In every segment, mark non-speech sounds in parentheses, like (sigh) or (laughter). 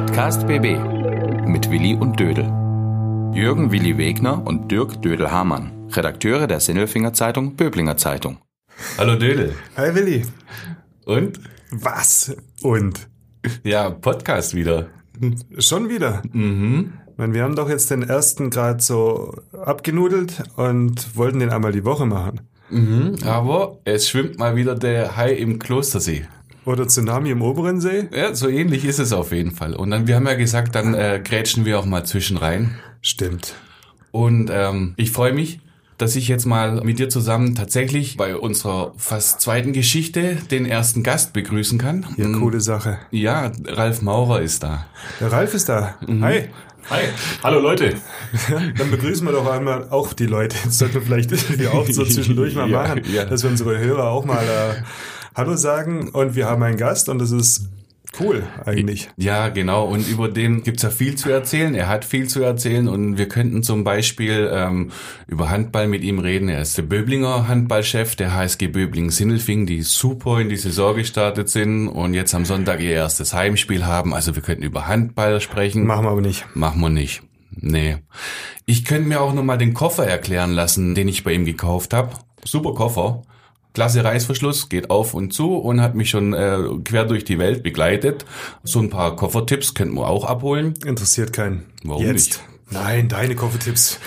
Podcast BB mit Willi und Dödel. Jürgen Willi Wegner und Dirk Dödel-Hamann, Redakteure der Sinnelfinger Zeitung Böblinger Zeitung. Hallo Dödel. Hi Willi. Und? Was? Und? Ja, Podcast wieder. Schon wieder? Mhm. Ich meine, wir haben doch jetzt den ersten gerade so abgenudelt und wollten den einmal die Woche machen. Mhm. Aber es schwimmt mal wieder der Hai im Klostersee. Oder Tsunami im oberen See? Ja, so ähnlich ist es auf jeden Fall. Und dann, wir haben ja gesagt, dann äh, grätschen wir auch mal zwischen rein. Stimmt. Und ähm, ich freue mich, dass ich jetzt mal mit dir zusammen tatsächlich bei unserer fast zweiten Geschichte den ersten Gast begrüßen kann. Ja, Mm, coole Sache. Ja, Ralf Maurer ist da. Der Ralf ist da. Hi. Hi, hallo Leute. Dann begrüßen wir doch einmal auch die Leute. Das sollten wir vielleicht (laughs) auch so zwischendurch mal Ja, machen, ja. dass wir unsere Hörer auch mal äh, Hallo sagen. Und wir haben einen Gast und das ist cool eigentlich. Ja, genau. Und über den gibt's ja viel zu erzählen. Er hat viel zu erzählen und wir könnten zum Beispiel ähm, über Handball mit ihm reden. Er ist der Böblinger Handballchef der HSG Böbling-Sindelfing, die super in die Saison gestartet sind und jetzt am Sonntag ihr erstes Heimspiel haben. Also wir könnten über Handball sprechen. Machen wir aber nicht. Machen wir nicht. Nee. Ich könnte mir auch nochmal den Koffer erklären lassen, den ich bei ihm gekauft habe. Super Koffer. Klasse Reißverschluss, geht auf und zu und hat mich schon äh, quer durch die Welt begleitet. So ein paar Koffertipps könnten wir auch abholen. Interessiert keinen. Warum Jetzt. nicht? Nein, deine Koffertipps.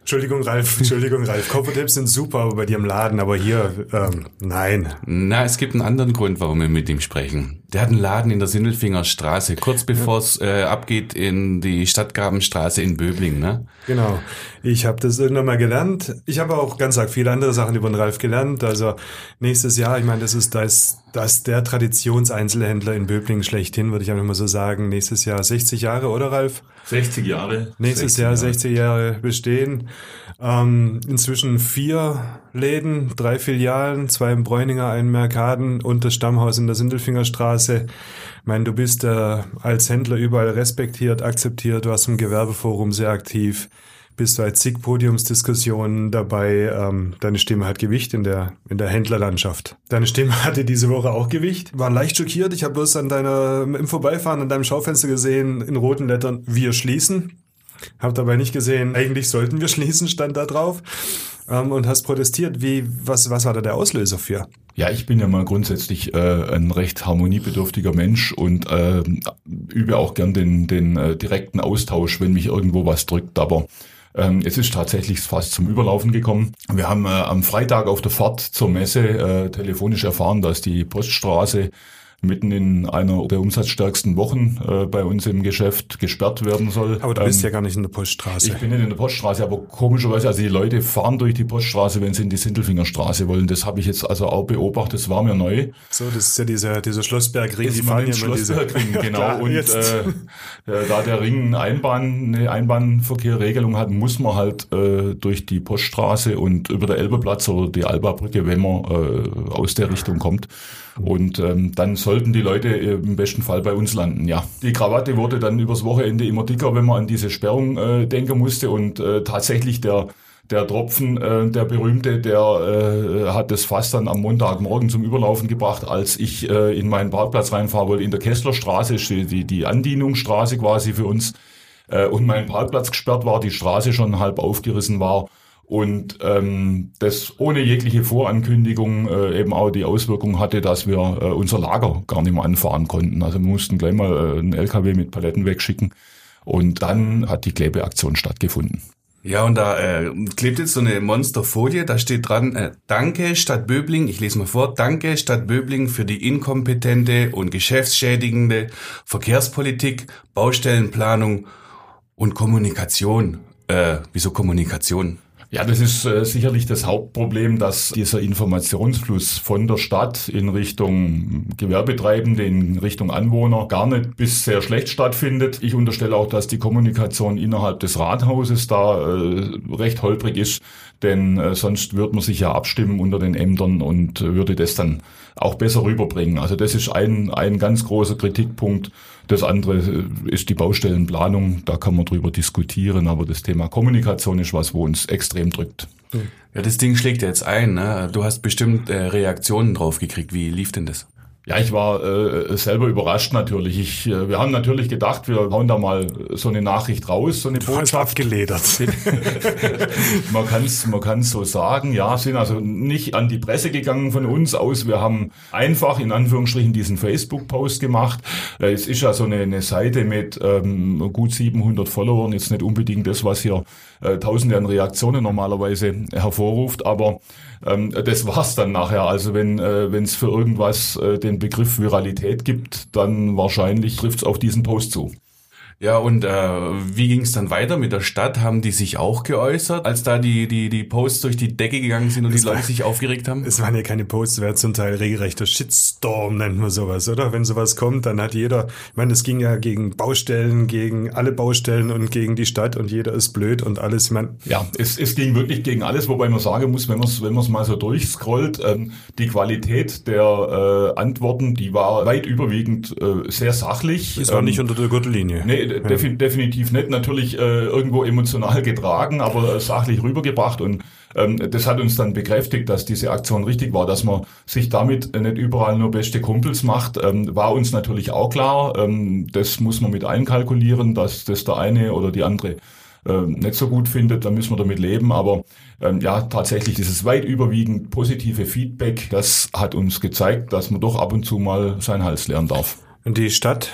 Entschuldigung, Ralf. Entschuldigung, Ralf. Koffertipps sind super bei dir im Laden, aber hier, ähm, nein. Na, es gibt einen anderen Grund, warum wir mit ihm sprechen. Der hat einen Laden in der Sindelfinger Straße, kurz bevor es äh, abgeht in die Stadtgrabenstraße in Böbling, ne? Genau. Ich habe das irgendwann mal gelernt. Ich habe auch ganz arg viele andere Sachen über den Ralf gelernt. Also nächstes Jahr, ich meine, das ist das, das der Traditionseinzelhändler in Böblingen schlechthin, würde ich einfach mal so sagen. Nächstes Jahr 60 Jahre, oder Ralf? 60 Jahre. Nächstes 60 Jahr Jahre. 60 Jahre bestehen. Ähm, inzwischen vier Läden, drei Filialen, zwei im Bräuninger, einen im Merkaden und das Stammhaus in der Sindelfingerstraße. Ich meine, du bist äh, als Händler überall respektiert, akzeptiert, du hast im Gewerbeforum sehr aktiv, bist bei zig Podiumsdiskussionen dabei. Ähm, deine Stimme hat Gewicht in der, in der Händlerlandschaft. Deine Stimme (laughs) hatte diese Woche auch Gewicht. War leicht schockiert. Ich habe bloß an deiner, im Vorbeifahren an deinem Schaufenster gesehen, in roten Lettern, wir schließen. Hab dabei nicht gesehen, eigentlich sollten wir (laughs) schließen, stand da drauf. Ähm, und hast protestiert. Wie, was, was war da der Auslöser für? Ja, ich bin ja mal grundsätzlich äh, ein recht harmoniebedürftiger Mensch und äh, übe auch gern den, den äh, direkten Austausch, wenn mich irgendwo was drückt. Aber ähm, es ist tatsächlich fast zum Überlaufen gekommen. Wir haben äh, am Freitag auf der Fahrt zur Messe äh, telefonisch erfahren, dass die Poststraße mitten in einer der umsatzstärksten Wochen äh, bei uns im Geschäft gesperrt werden soll. Aber du bist Ähm, ja gar nicht in der Poststraße. Ich bin nicht in der Poststraße, aber komischerweise, also die Leute fahren durch die Poststraße, wenn sie in die Sindelfingerstraße wollen. Das habe ich jetzt also auch beobachtet, das war mir neu. so, das ist ja dieser, dieser Schlossbergring. Ist man in Schlossbergring, (laughs) Ja, genau. klar, und jetzt. äh, äh, da der Ring eine Einbahn, eine Einbahnverkehrregelung hat, muss man halt äh, durch die Poststraße und über der Elbeplatz oder die Alba-Brücke, wenn man äh, aus der Richtung kommt. Und ähm, dann sollten die Leute äh, im besten Fall bei uns landen, ja. Die Krawatte wurde dann übers Wochenende immer dicker, wenn man an diese Sperrung äh, denken musste. Und äh, tatsächlich der der Tropfen, äh, der berühmte, der äh, hat das Fass dann am Montagmorgen zum Überlaufen gebracht, als ich äh, in meinen Parkplatz reinfahren wollte. In der Kesslerstraße die, die Andienungsstraße quasi für uns. Äh, und mein Parkplatz gesperrt war, die Straße schon halb aufgerissen war. Und ähm, das ohne jegliche Vorankündigung äh, eben auch die Auswirkung hatte, dass wir äh, unser Lager gar nicht mehr anfahren konnten. Also wir mussten gleich mal äh, einen LKW mit Paletten wegschicken. Und dann hat die Klebeaktion stattgefunden. Ja, und da äh, klebt jetzt so eine Monsterfolie, da steht dran, äh, Danke Stadt Böbling, ich lese mal vor, Danke Stadt Böbling für die inkompetente und geschäftsschädigende Verkehrspolitik, Baustellenplanung und Kommunikation. Äh, wieso Kommunikation? Ja, das ist äh, sicherlich das Hauptproblem, dass dieser Informationsfluss von der Stadt in Richtung Gewerbetreibende, in Richtung Anwohner gar nicht bis sehr schlecht stattfindet. Ich unterstelle auch, dass die Kommunikation innerhalb des Rathauses da äh, recht holprig ist, denn äh, sonst würde man sich ja abstimmen unter den Ämtern und würde das dann auch besser rüberbringen. Also das ist ein, ein ganz großer Kritikpunkt. Das andere ist die Baustellenplanung. Da kann man drüber diskutieren, aber das Thema Kommunikation ist was, wo uns extrem drückt. Ja, das Ding schlägt jetzt ein, ne? Du hast bestimmt äh, Reaktionen drauf gekriegt. Wie lief denn das? Ja, ich war äh, selber überrascht natürlich. Ich, äh, wir haben natürlich gedacht, wir hauen da mal so eine Nachricht raus, so eine Du hast abgeledert. (laughs) man kann es man kann's so sagen, ja, sind also nicht an die Presse gegangen von uns aus. Wir haben einfach in Anführungsstrichen diesen Facebook-Post gemacht. Äh, es ist ja so eine, eine Seite mit ähm, gut 700 Followern, jetzt nicht unbedingt das, was hier äh, tausende an Reaktionen normalerweise hervorruft, aber ähm, das war's dann nachher. Also wenn äh, es für irgendwas äh, den Begriff Viralität gibt, dann wahrscheinlich trifft's auf diesen Post zu. Ja, und äh, wie ging es dann weiter mit der Stadt? Haben die sich auch geäußert, als da die, die, die Posts durch die Decke gegangen sind und Es die Leute war- sich aufgeregt haben? Es waren ja keine Posts, es war zum Teil regelrechter Shitstorm, nennt man sowas, oder? Wenn sowas kommt, dann hat jeder, ich meine, es ging ja gegen Baustellen, gegen alle Baustellen und gegen die Stadt und jeder ist blöd und alles. Ich meine, Ja, es, es ging wirklich gegen alles, wobei man sagen muss, wenn man es wenn man's mal so durchscrollt, ähm, die Qualität der äh, Antworten, die war weit überwiegend äh, sehr sachlich. es war Ähm, nicht unter der Gürtellinie. Nee, defi definitiv nicht. Natürlich äh, irgendwo emotional getragen, aber äh, sachlich rübergebracht. Und ähm, das hat uns dann bekräftigt, dass diese Aktion richtig war, dass man sich damit nicht überall nur beste Kumpels macht. Ähm, war uns natürlich auch klar. Ähm, das muss man mit einkalkulieren, dass das der eine oder die andere ähm, nicht so gut findet, dann müssen wir damit leben. Aber ähm, ja, tatsächlich dieses weit überwiegend positive Feedback, das hat uns gezeigt, dass man doch ab und zu mal sein Hals lernen darf. Und die Stadt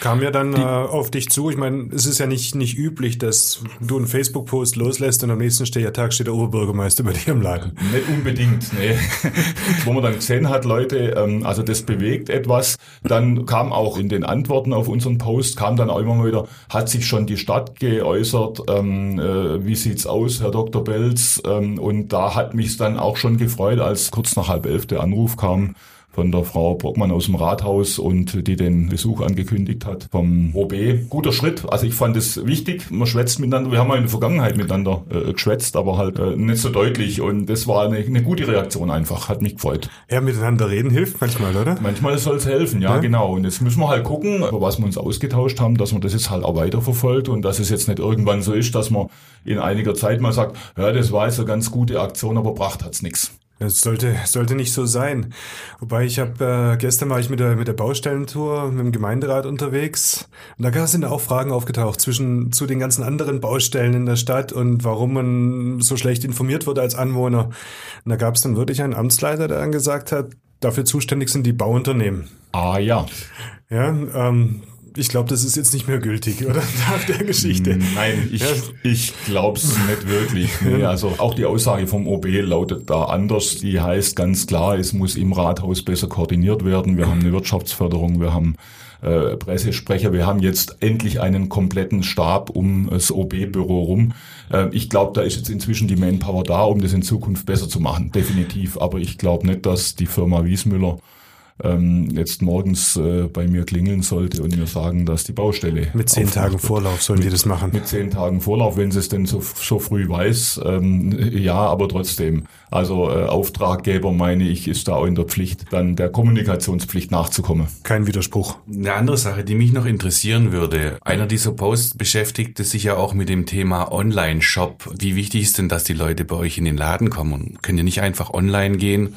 kam ja dann äh, auf dich zu. Ich meine, es ist ja nicht, nicht üblich, dass du einen Facebook-Post loslässt und am nächsten Ste- Tag steht der Oberbürgermeister bei dir im Laden. Nicht unbedingt, nee. (laughs) Wo man dann gesehen hat, Leute, ähm, also das bewegt etwas. Dann kam auch in den Antworten auf unseren Post, kam dann auch immer mal wieder, hat sich schon die Stadt geäußert, ähm, äh, wie sieht's aus, Herr Dr. Belz? Ähm, und da hat mich dann auch schon gefreut, als kurz nach halb elf der Anruf kam von der Frau Brockmann aus dem Rathaus und die den Besuch angekündigt hat vom OB. Guter Schritt. Also ich fand es wichtig. Man schwätzt miteinander. Wir haben ja in der Vergangenheit miteinander äh, geschwätzt, aber halt äh, nicht so deutlich. Und das war eine, eine gute Reaktion einfach. Hat mich gefreut. Ja, miteinander reden hilft manchmal, oder? Manchmal soll es helfen, ja, Ja. genau. Und jetzt müssen wir halt gucken, über was wir uns ausgetauscht haben, dass man das jetzt halt auch weiterverfolgt und dass es jetzt nicht irgendwann so ist, dass man in einiger Zeit mal sagt, ja, das war jetzt eine ganz gute Aktion, aber bracht hat's nix. Das sollte, (laughs) sollte nicht so sein. Wobei ich habe, äh, gestern war ich mit der, mit der Baustellentour mit dem Gemeinderat unterwegs. Und da sind auch Fragen aufgetaucht zwischen zu den ganzen anderen Baustellen in der Stadt und warum man so schlecht informiert wird als Anwohner. Und da gab es dann wirklich einen Amtsleiter, der dann gesagt hat, dafür zuständig sind die Bauunternehmen. Ah ja. Ja, ähm, ich glaube, das ist jetzt nicht mehr gültig, oder? (laughs) Nach der Geschichte. Nein, ich, ich glaub's nicht wirklich. Nee, also auch die Aussage vom OB lautet da anders. Die heißt ganz klar, es muss im Rathaus besser koordiniert werden. Wir haben eine Wirtschaftsförderung, wir haben äh, Pressesprecher, wir haben jetzt endlich einen kompletten Stab um das OB-Büro rum. Äh, ich glaube, da ist jetzt inzwischen die Manpower da, um das in Zukunft besser zu machen. Definitiv. Aber ich glaube nicht, dass die Firma Wiesmüller ähm, jetzt morgens äh, bei mir klingeln sollte und mir sagen, dass die Baustelle Mit zehn Tagen wird Vorlauf sollen die das machen. mit zehn Tagen Vorlauf, wenn sie es denn so, so früh weiß. Ähm, ja, aber trotzdem. Also äh, Auftraggeber, meine ich, ist da auch in der Pflicht, dann der Kommunikationspflicht nachzukommen. Kein Widerspruch. Eine andere Sache, die mich noch interessieren würde. Einer dieser Posts beschäftigte sich ja auch mit dem Thema Online-Shop. Wie wichtig ist denn, dass die Leute bei euch in den Laden kommen? Und Können ihr nicht einfach online gehen?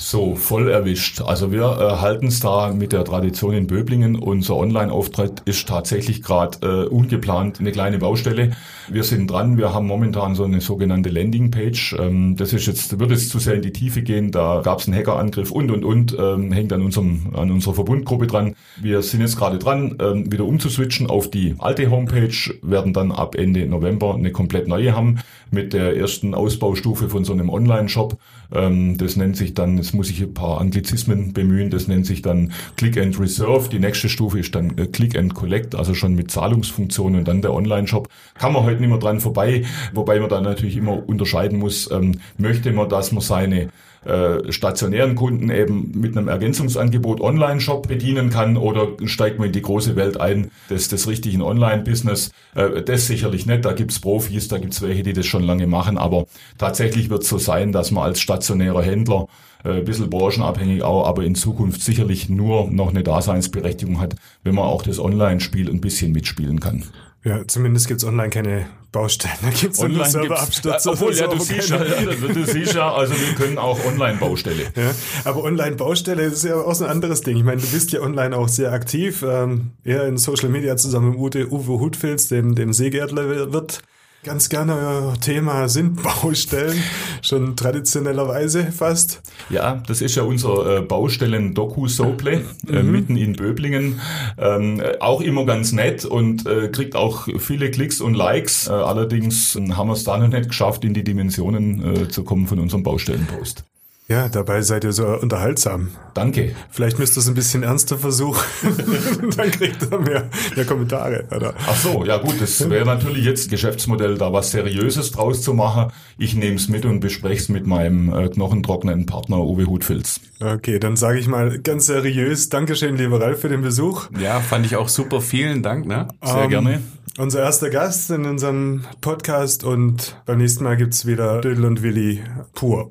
So, voll erwischt. Also wir äh, halten es da mit der Tradition in Böblingen. Unser Online-Auftritt ist tatsächlich gerade äh, ungeplant eine kleine Baustelle. Wir sind dran, wir haben momentan so eine sogenannte Landingpage. Ähm, das ist jetzt, wird jetzt zu sehr in die Tiefe gehen. Da gab es einen Hackerangriff und und und, ähm, hängt an unserem, an unserer Verbundgruppe dran. Wir sind jetzt gerade dran, ähm, wieder umzuswitchen auf die alte Homepage, werden dann ab Ende November eine komplett neue haben mit der ersten Ausbaustufe von so einem Online-Shop. Ähm, das nennt sich dann, jetzt muss ich ein paar Anglizismen bemühen, das nennt sich dann Click and Reserve. Die nächste Stufe ist dann äh, Click and Collect, also schon mit Zahlungsfunktionen und dann der Online-Shop. Kann man heute nicht mehr dran vorbei, wobei man dann natürlich immer unterscheiden muss, ähm, möchte man, dass man seine äh, stationären Kunden eben mit einem Ergänzungsangebot Online-Shop bedienen kann oder steigt man in die große Welt ein des, des richtigen Online-Business. Äh, das sicherlich nicht, da gibt's Profis, da gibt's welche, die das schon lange machen, aber tatsächlich wird so sein, dass man als stationärer Händler äh, ein bisschen branchenabhängig auch, aber in Zukunft sicherlich nur noch eine Daseinsberechtigung hat, wenn man auch das Online-Spiel ein bisschen mitspielen kann. Ja, zumindest gibt's online keine Baustellen. Da gibt's Online nur Serverabstürze. obwohl, ja, du siehst ja, du siehst ja, also wir können auch Online-Baustelle. Ja, aber Online-Baustelle ist ja auch so ein anderes Ding. Ich meine, du bist ja online auch sehr aktiv, ähm, eher in Social Media zusammen mit Uwe, Uwe Hutfilz, dem, dem Seegärtler wird. Ganz gerne euer Thema sind Baustellen, schon traditionellerweise fast. Ja, das ist ja unser äh, Baustellen-Doku-Sople äh, mitten in Böblingen. Ähm, äh, auch immer ganz nett und äh, kriegt auch viele Klicks und Likes. Äh, allerdings äh, haben wir es da noch nicht geschafft, in die Dimensionen äh, zu kommen von unserem Baustellenpost. Ja, dabei seid ihr so unterhaltsam. Danke. Vielleicht müsst ihr es ein bisschen ernster versuchen. (laughs) Dann kriegt ihr mehr, mehr Kommentare. Oder? Ach so, ja gut, das wäre natürlich jetzt Geschäftsmodell, da was Seriöses draus zu machen. Ich nehme es mit und bespreche es mit meinem äh, knochentrockenen Partner Uwe Hutfilz. Okay, dann sage ich mal ganz seriös, Dankeschön, lieber Ralf, für den Besuch. Ja, fand ich auch super. Vielen Dank. Ne? Sehr Ähm, gerne. Unser erster Gast in unserem Podcast und beim nächsten Mal gibt's wieder Dödel und Willi pur.